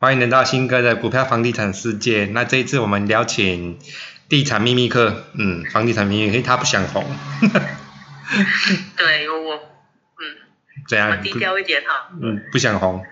欢迎来到新哥的股票房地产世界。那这一次我们邀请地产秘密课，嗯，房地产秘密，因为他不想红，对我，嗯，怎样？我低调一点哈。嗯，不想红。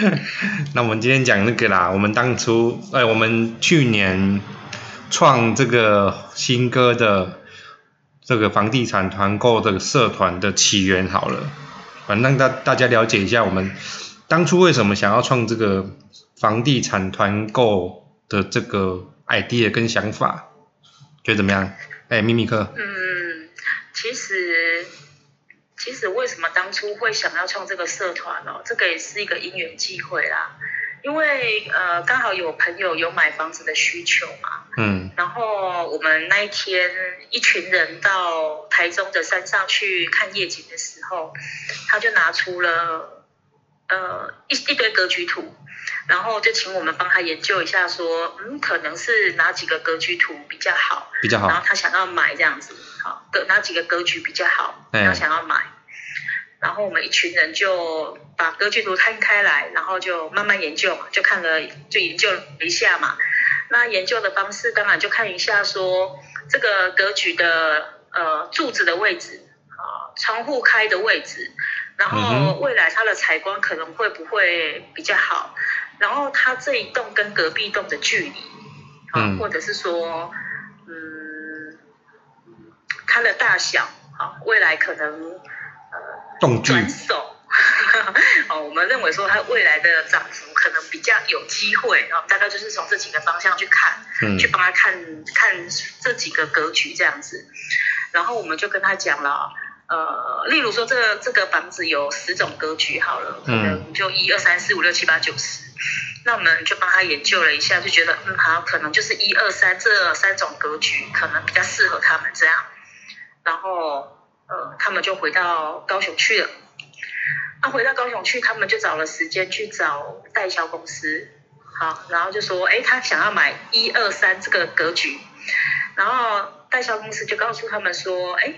那我们今天讲那个啦，我们当初，哎，我们去年创这个新歌的这个房地产团购这个社团的起源好了，反正让大大家了解一下我们当初为什么想要创这个房地产团购的这个 idea 跟想法，觉得怎么样？哎，秘密课。嗯，其实。其实为什么当初会想要创这个社团哦？这个也是一个因缘际会啦。因为呃，刚好有朋友有买房子的需求嘛。嗯。然后我们那一天一群人到台中的山上去看夜景的时候，他就拿出了呃一一堆格局图，然后就请我们帮他研究一下，说嗯可能是哪几个格局图比较好，比较好。然后他想要买这样子。好的哪几个格局比较好？他想要买，然后我们一群人就把格局图摊开来，然后就慢慢研究嘛，就看了就研究了一下嘛。那研究的方式当然就看一下说这个格局的呃柱子的位置啊，窗户开的位置，然后未来它的采光可能会不会比较好，然后它这一栋跟隔壁栋的距离啊，或者是说。嗯它的大小，好，未来可能呃转手，哦，我们认为说它未来的涨幅可能比较有机会，然后大概就是从这几个方向去看，去帮他看看这几个格局这样子，然后我们就跟他讲了，呃，例如说这这个房子有十种格局好了，可能就一二三四五六七八九十，那我们就帮他研究了一下，就觉得嗯好，可能就是一二三这三种格局可能比较适合他们这样。然后，呃，他们就回到高雄去了。那回到高雄去，他们就找了时间去找代销公司，好，然后就说，哎，他想要买一二三这个格局。然后代销公司就告诉他们说，哎，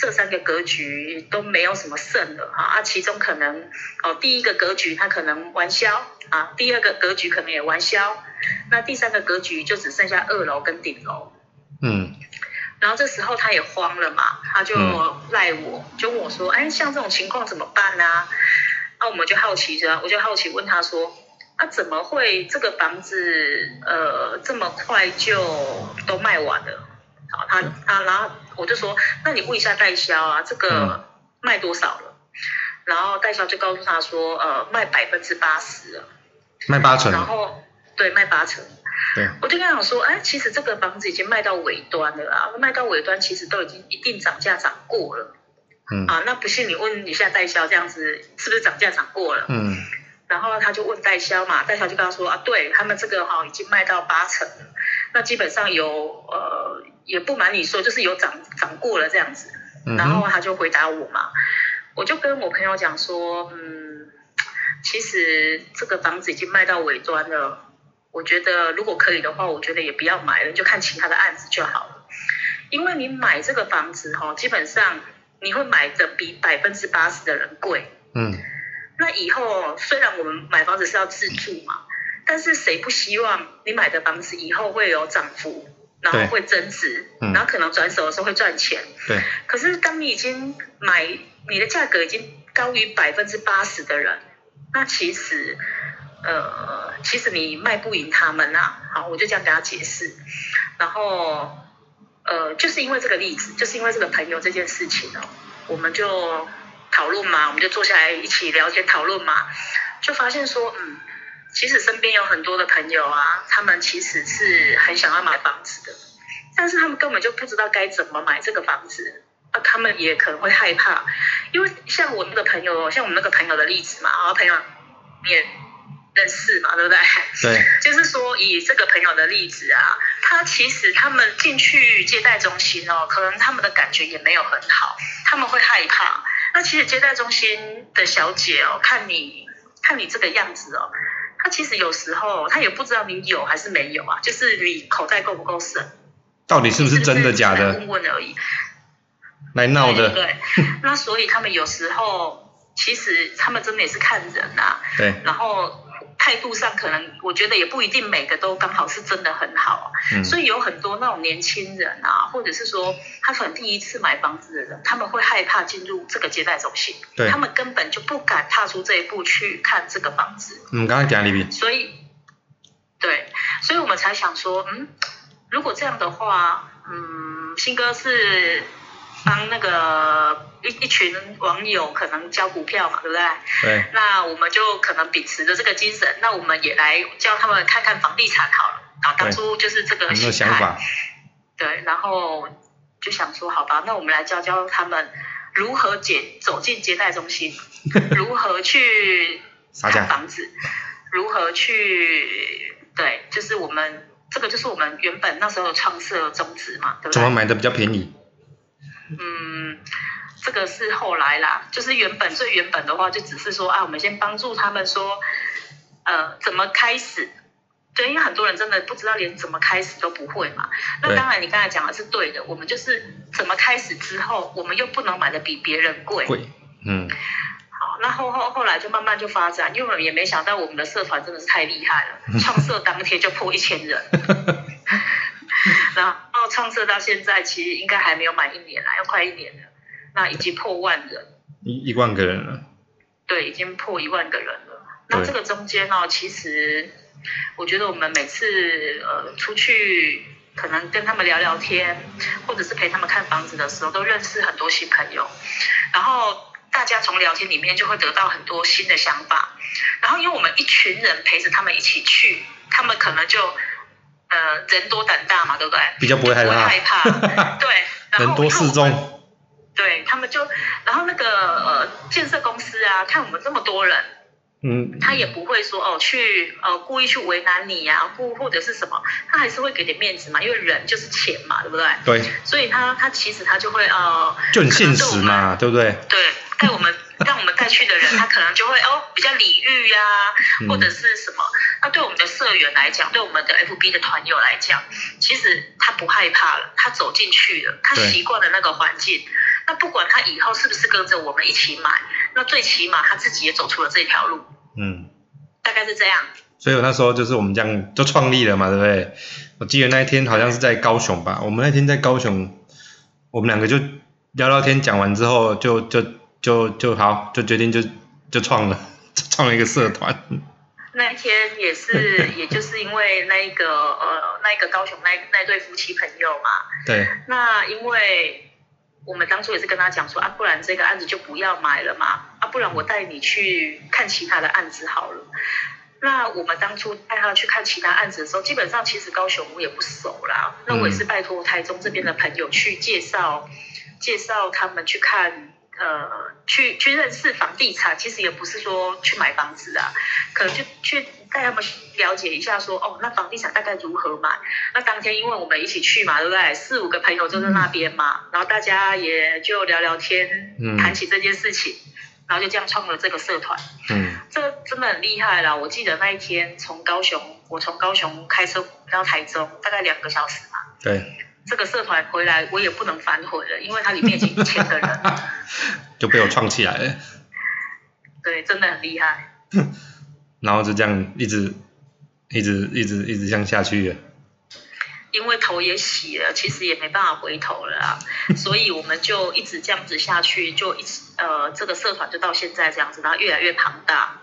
这三个格局都没有什么剩的哈，啊，其中可能哦，第一个格局它可能完销啊，第二个格局可能也完销，那第三个格局就只剩下二楼跟顶楼。嗯。然后这时候他也慌了嘛，他就赖我，就问我说：“哎，像这种情况怎么办呢？”那我们就好奇着，我就好奇问他说：“啊，怎么会这个房子呃这么快就都卖完了？”好，他他，然后我就说：“那你问一下代销啊，这个卖多少了？”然后代销就告诉他说：“呃，卖百分之八十了，卖八成。”然后对，卖八成。我就跟他讲说，哎，其实这个房子已经卖到尾端了啊，卖到尾端其实都已经一定涨价涨过了，嗯啊，那不信你问一下代销，这样子是不是涨价涨过了？嗯，然后他就问代销嘛，代销就跟他说啊，对他们这个哈已经卖到八成了，那基本上有呃也不瞒你说，就是有涨涨过了这样子，然后他就回答我嘛，我就跟我朋友讲说，嗯，其实这个房子已经卖到尾端了。我觉得如果可以的话，我觉得也不要买了，就看其他的案子就好了。因为你买这个房子哈，基本上你会买的比百分之八十的人贵。嗯。那以后虽然我们买房子是要自住嘛，但是谁不希望你买的房子以后会有涨幅，然后会增值，然后可能转手的时候会赚钱。对。可是当你已经买，你的价格已经高于百分之八十的人，那其实。呃，其实你卖不赢他们呐，好，我就这样跟他解释。然后，呃，就是因为这个例子，就是因为这个朋友这件事情哦，我们就讨论嘛，我们就坐下来一起聊天讨论嘛，就发现说，嗯，其实身边有很多的朋友啊，他们其实是很想要买房子的，但是他们根本就不知道该怎么买这个房子啊，他们也可能会害怕，因为像我那个朋友，像我们那个朋友的例子嘛，啊，朋友也。认识嘛，对不对？对，就是说以这个朋友的例子啊，他其实他们进去接待中心哦，可能他们的感觉也没有很好，他们会害怕。那其实接待中心的小姐哦，看你看你这个样子哦，她其实有时候他也不知道你有还是没有啊，就是你口袋够不够深，到底是不是真的假的？问问而已，来闹的。对，那所以他们有时候。其实他们真的也是看人啊。对。然后态度上可能，我觉得也不一定每个都刚好是真的很好。嗯。所以有很多那种年轻人啊，或者是说他可能第一次买房子的人，他们会害怕进入这个接待中心。对。他们根本就不敢踏出这一步去看这个房子。嗯，刚刚讲。所以，对，所以我们才想说，嗯，如果这样的话，嗯，新哥是。帮那个一一群网友可能交股票嘛，对不对？对。那我们就可能秉持着这个精神，那我们也来教他们看看房地产好了。啊，当初就是这个想法。对，然后就想说，好吧，那我们来教教他们如何接走进接待中心，如何去看房子，如何去对，就是我们这个就是我们原本那时候的创设宗旨嘛，对不对？怎么买的比较便宜？嗯，这个是后来啦，就是原本最原本的话，就只是说啊，我们先帮助他们说，呃，怎么开始？对，因为很多人真的不知道连怎么开始都不会嘛。那当然，你刚才讲的是对的，我们就是怎么开始之后，我们又不能买的比别人贵。贵，嗯。好，那后后后来就慢慢就发展，因为我们也没想到我们的社团真的是太厉害了，创社当天就破一千人。然后创设到现在，其实应该还没有满一年啦，要快一年了。那已经破万人，一一万个人了。对，已经破一万个人了。那这个中间呢，其实我觉得我们每次呃出去，可能跟他们聊聊天，或者是陪他们看房子的时候，都认识很多新朋友。然后大家从聊天里面就会得到很多新的想法。然后因为我们一群人陪着他们一起去，他们可能就。呃，人多胆大嘛，对不对？比较不会害怕。害怕，对。人多势众。对他们就，然后那个呃建设公司啊，看我们这么多人，嗯，他也不会说哦去呃故意去为难你呀，或或者是什么，他还是会给点面子嘛，因为人就是钱嘛，对不对？对。所以他他其实他就会呃，就很现实嘛，对不对？对，带我们。让我们带去的人，他可能就会哦比较礼遇呀，或者是什么。那对我们的社员来讲，对我们的 FB 的团友来讲，其实他不害怕了，他走进去了，他习惯了那个环境。那不管他以后是不是跟着我们一起买，那最起码他自己也走出了这条路。嗯，大概是这样。所以我那时候就是我们这样就创立了嘛，对不对？我记得那一天好像是在高雄吧，我们那天在高雄，我们两个就聊聊天，讲完之后就就。就就好，就决定就就创了，创了一个社团。那一天也是，也就是因为那一个呃，那一个高雄那那对夫妻朋友嘛。对。那因为我们当初也是跟他讲说啊，不然这个案子就不要买了嘛，啊，不然我带你去看其他的案子好了。那我们当初带他去看其他案子的时候，基本上其实高雄我也不熟啦，那我也是拜托台中这边的朋友去介绍，介绍他们去看。呃，去去认识房地产，其实也不是说去买房子啊，可能就去带他们了解一下，说哦，那房地产大概如何买？那当天因为我们一起去嘛，对不对？四五个朋友就在那边嘛，然后大家也就聊聊天，谈起这件事情，然后就这样创了这个社团。嗯，这真的很厉害啦！我记得那一天从高雄，我从高雄开车到台中，大概两个小时嘛。对。这个社团回来，我也不能反悔了，因为它里面已经一千个人，就被我创起来了。对，真的很厉害。然后就这样一直、一直、一直、一直这样下去了。因为头也洗了，其实也没办法回头了啊，所以我们就一直这样子下去，就一直呃，这个社团就到现在这样子，然后越来越庞大。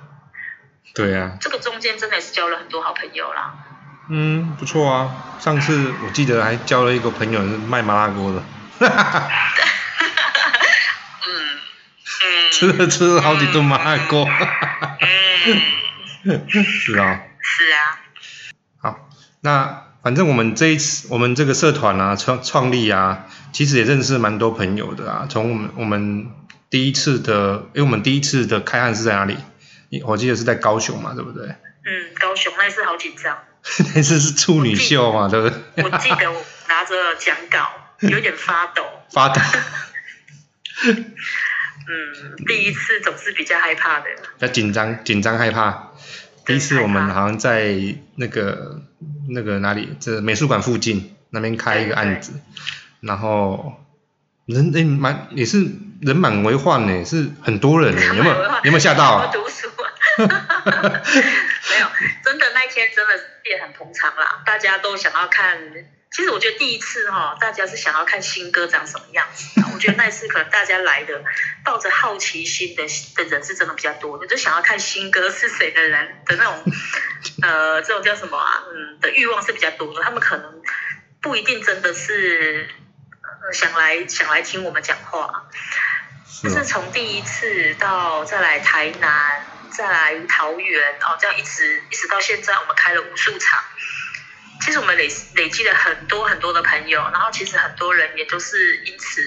对啊。这个中间真的是交了很多好朋友啦。嗯，不错啊。上次我记得还交了一个朋友是卖麻辣锅的，哈哈哈嗯嗯，吃了吃了好几顿麻辣锅，哈哈哈是啊。是啊。好，那反正我们这一次我们这个社团啊创创立啊，其实也认识蛮多朋友的啊。从我们我们第一次的，因为我们第一次的开案是在哪里？我记得是在高雄嘛，对不对？嗯，高雄那次好紧张。那次是处女秀嘛，对不对？我记得我拿着讲稿，有点发抖。发抖。嗯，第一次总是比较害怕的。比较紧张，紧张害怕。第一次我们好像在那个那个哪里，这美术馆附近那边开一个案子，然后人诶满也是人满为患呢，是很多人呢，有没有有没有吓到啊？读书没有，真的那一天真的也很捧场啦，大家都想要看。其实我觉得第一次哈，大家是想要看新歌长什么样子。我觉得那次可能大家来的抱着好奇心的的人是真的比较多的，就想要看新歌是谁的人的那种 呃，这种叫什么啊？嗯，的欲望是比较多的。他们可能不一定真的是想来想来听我们讲话。就是从第一次到再来台南，再来桃园，哦，这样一直一直到现在，我们开了无数场。其实我们累累积了很多很多的朋友，然后其实很多人也都是因此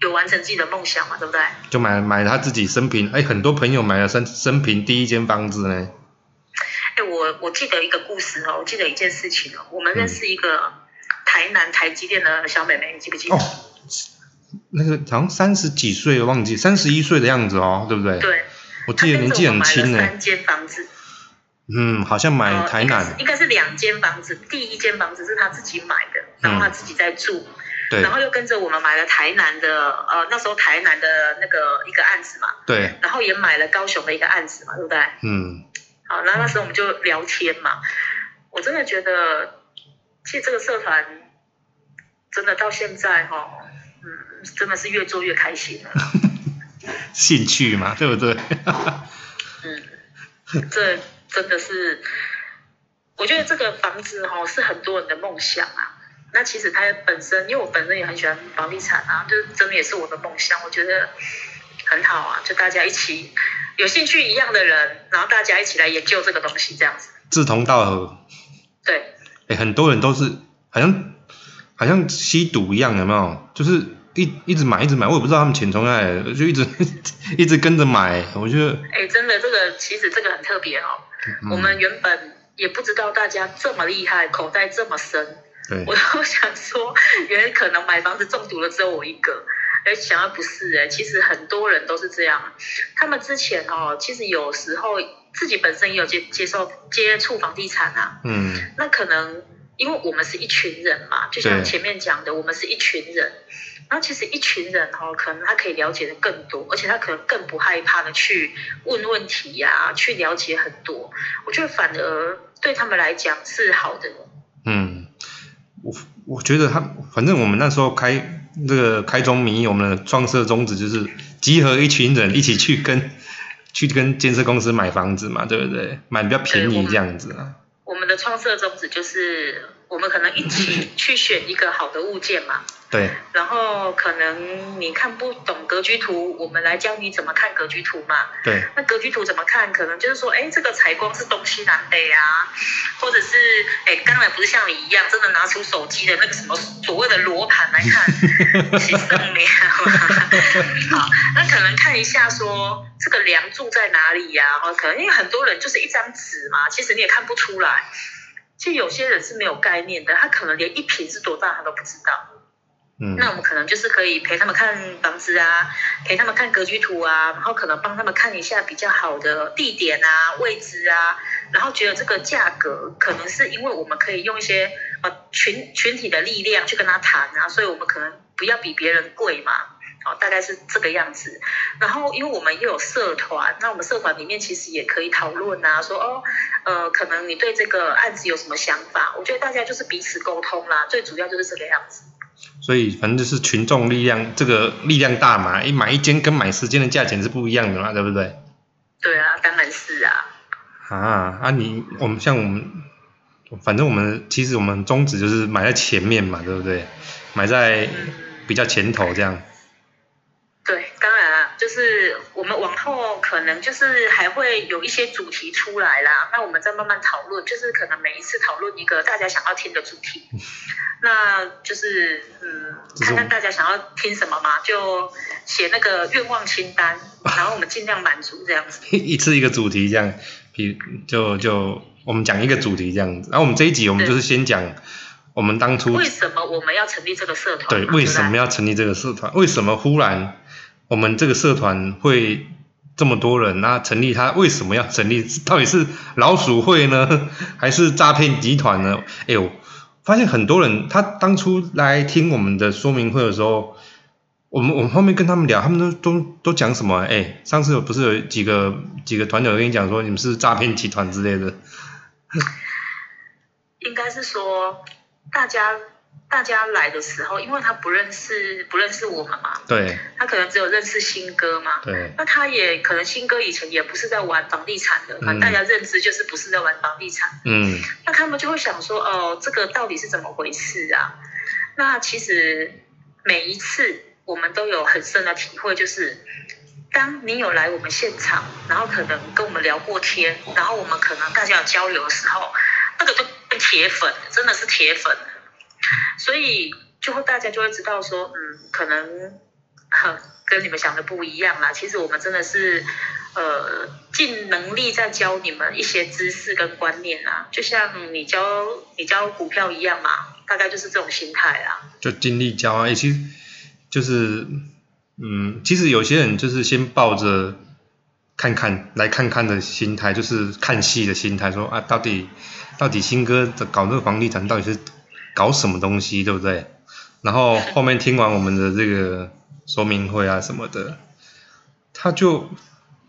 有完成自己的梦想嘛，对不对？就买买他自己生平，哎，很多朋友买了生生平第一间房子呢。哎，我我记得一个故事哦，我记得一件事情哦，我们认识一个台南台积电的小妹妹，你记不记得？哦，那个好像三十几岁，忘记三十一岁的样子哦，对不对？对。我记得年纪很轻呢。三间房子。嗯，好像买台南，应该是两间房子，第一间房子是他自己买的，然后他自己在住，对，然后又跟着我们买了台南的，呃，那时候台南的那个一个案子嘛，对，然后也买了高雄的一个案子嘛，对不对？嗯，好，然后那时候我们就聊天嘛，我真的觉得，其实这个社团真的到现在哈，嗯，真的是越做越开心了，兴趣嘛，对不对？嗯，这。真的是，我觉得这个房子哈是很多人的梦想啊。那其实它本身，因为我本身也很喜欢房地产啊，就是真的也是我的梦想。我觉得很好啊，就大家一起有兴趣一样的人，然后大家一起来研究这个东西，这样子。志同道合。对。哎，很多人都是好像好像吸毒一样，有没有？就是。一一直买一直买，我也不知道他们钱从哪来，就一直 一直跟着买。我觉得，哎，真的这个其实这个很特别哦。我们原本也不知道大家这么厉害，口袋这么深。对。我都想说，原来可能买房子中毒了只有我一个。哎，想要不是哎，其实很多人都是这样。他们之前哦，其实有时候自己本身也有接接受接触房地产啊。嗯。那可能因为我们是一群人嘛，就像前面讲的，我们是一群人。然后其实一群人哈，可能他可以了解的更多，而且他可能更不害怕的去问问题呀，去了解很多。我觉得反而对他们来讲是好的。嗯，我我觉得他反正我们那时候开这个开宗明义，我们的创设宗旨就是集合一群人一起去跟去跟建设公司买房子嘛，对不对？买比较便宜这样子啊。创设宗旨就是我们可能一起去选一个好的物件嘛。对，然后可能你看不懂格局图，我们来教你怎么看格局图嘛。对，那格局图怎么看？可能就是说，哎，这个采光是东西南北啊，或者是，哎，当然不是像你一样真的拿出手机的那个什么所谓的罗盘来看，是正面好，那可能看一下说这个梁柱在哪里呀？哦，可能因为很多人就是一张纸嘛，其实你也看不出来。其实有些人是没有概念的，他可能连一平是多大他都不知道。那我们可能就是可以陪他们看房子啊，陪他们看格局图啊，然后可能帮他们看一下比较好的地点啊、位置啊，然后觉得这个价格可能是因为我们可以用一些呃群群体的力量去跟他谈啊，所以我们可能不要比别人贵嘛，好，大概是这个样子。然后因为我们又有社团，那我们社团里面其实也可以讨论啊，说哦，呃，可能你对这个案子有什么想法？我觉得大家就是彼此沟通啦，最主要就是这个样子。所以反正就是群众力量，这个力量大嘛，一买一间跟买十间的价钱是不一样的嘛，对不对？对啊，当然是啊。啊啊，你我们像我们，反正我们其实我们宗旨就是买在前面嘛，对不对？买在比较前头这样。对，当然啊，就是我们往后可能就是还会有一些主题出来啦，那我们再慢慢讨论，就是可能每一次讨论一个大家想要听的主题。那就是嗯，看看大家想要听什么嘛，就写那个愿望清单，然后我们尽量满足这样子。一次一个主题这样，比就就我们讲一个主题这样子。然后我们这一集我们就是先讲我们当初为什么我们要成立这个社团？对，为什么要成立这个社团？为什么忽然我们这个社团会这么多人？那成立它为什么要成立？到底是老鼠会呢，还是诈骗集团呢？哎呦！发现很多人，他当初来听我们的说明会的时候，我们我们后面跟他们聊，他们都都都讲什么？哎，上次不是有几个几个团友跟你讲说你们是诈骗集团之类的？应该是说大家大家来的时候，因为他不认识不认识我们嘛，对，他可能只有认识新哥嘛，对，那他也可能新哥以前也不是在玩房地产的，反正大家认知就是不是在玩房地产，嗯，那他们就会想说，哦，这个到底是怎么回事啊？那其实每一次。我们都有很深的体会，就是当你有来我们现场，然后可能跟我们聊过天，然后我们可能大家有交流的时候，那个就铁粉，真的是铁粉，所以就会大家就会知道说，嗯，可能跟你们想的不一样啦。其实我们真的是呃尽能力在教你们一些知识跟观念啊，就像你教你教股票一样嘛，大概就是这种心态啊。就尽力教啊，其实。就是，嗯，其实有些人就是先抱着看看来看看的心态，就是看戏的心态，说啊，到底到底新哥的搞那个房地产到底是搞什么东西，对不对？然后后面听完我们的这个说明会啊什么的，他就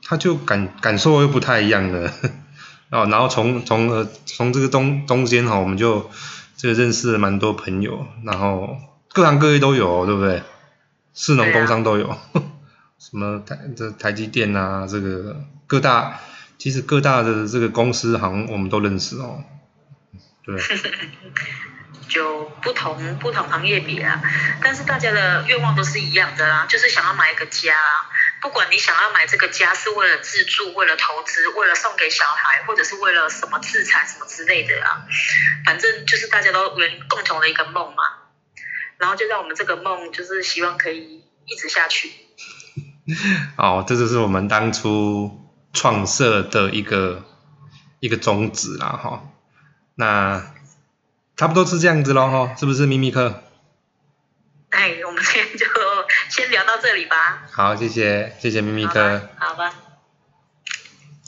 他就感感受又不太一样了，哦，然后从从呃从这个中中间哈，我们就这个认识了蛮多朋友，然后各行各业都有，对不对？市农工商都有，什么台这台积电啊，这个各大其实各大的这个公司行我们都认识哦，对，就不同不同行业比啊，但是大家的愿望都是一样的啦，就是想要买一个家，不管你想要买这个家是为了自住、为了投资、为了送给小孩，或者是为了什么资产什么之类的啊，反正就是大家都有共同的一个梦嘛。然后就让我们这个梦，就是希望可以一直下去。哦，这就是我们当初创设的一个一个宗旨啦，哈。那差不多是这样子喽，哈，是不是咪咪哥？哎，我们今天就先聊到这里吧。好，谢谢，谢谢咪咪哥。好吧。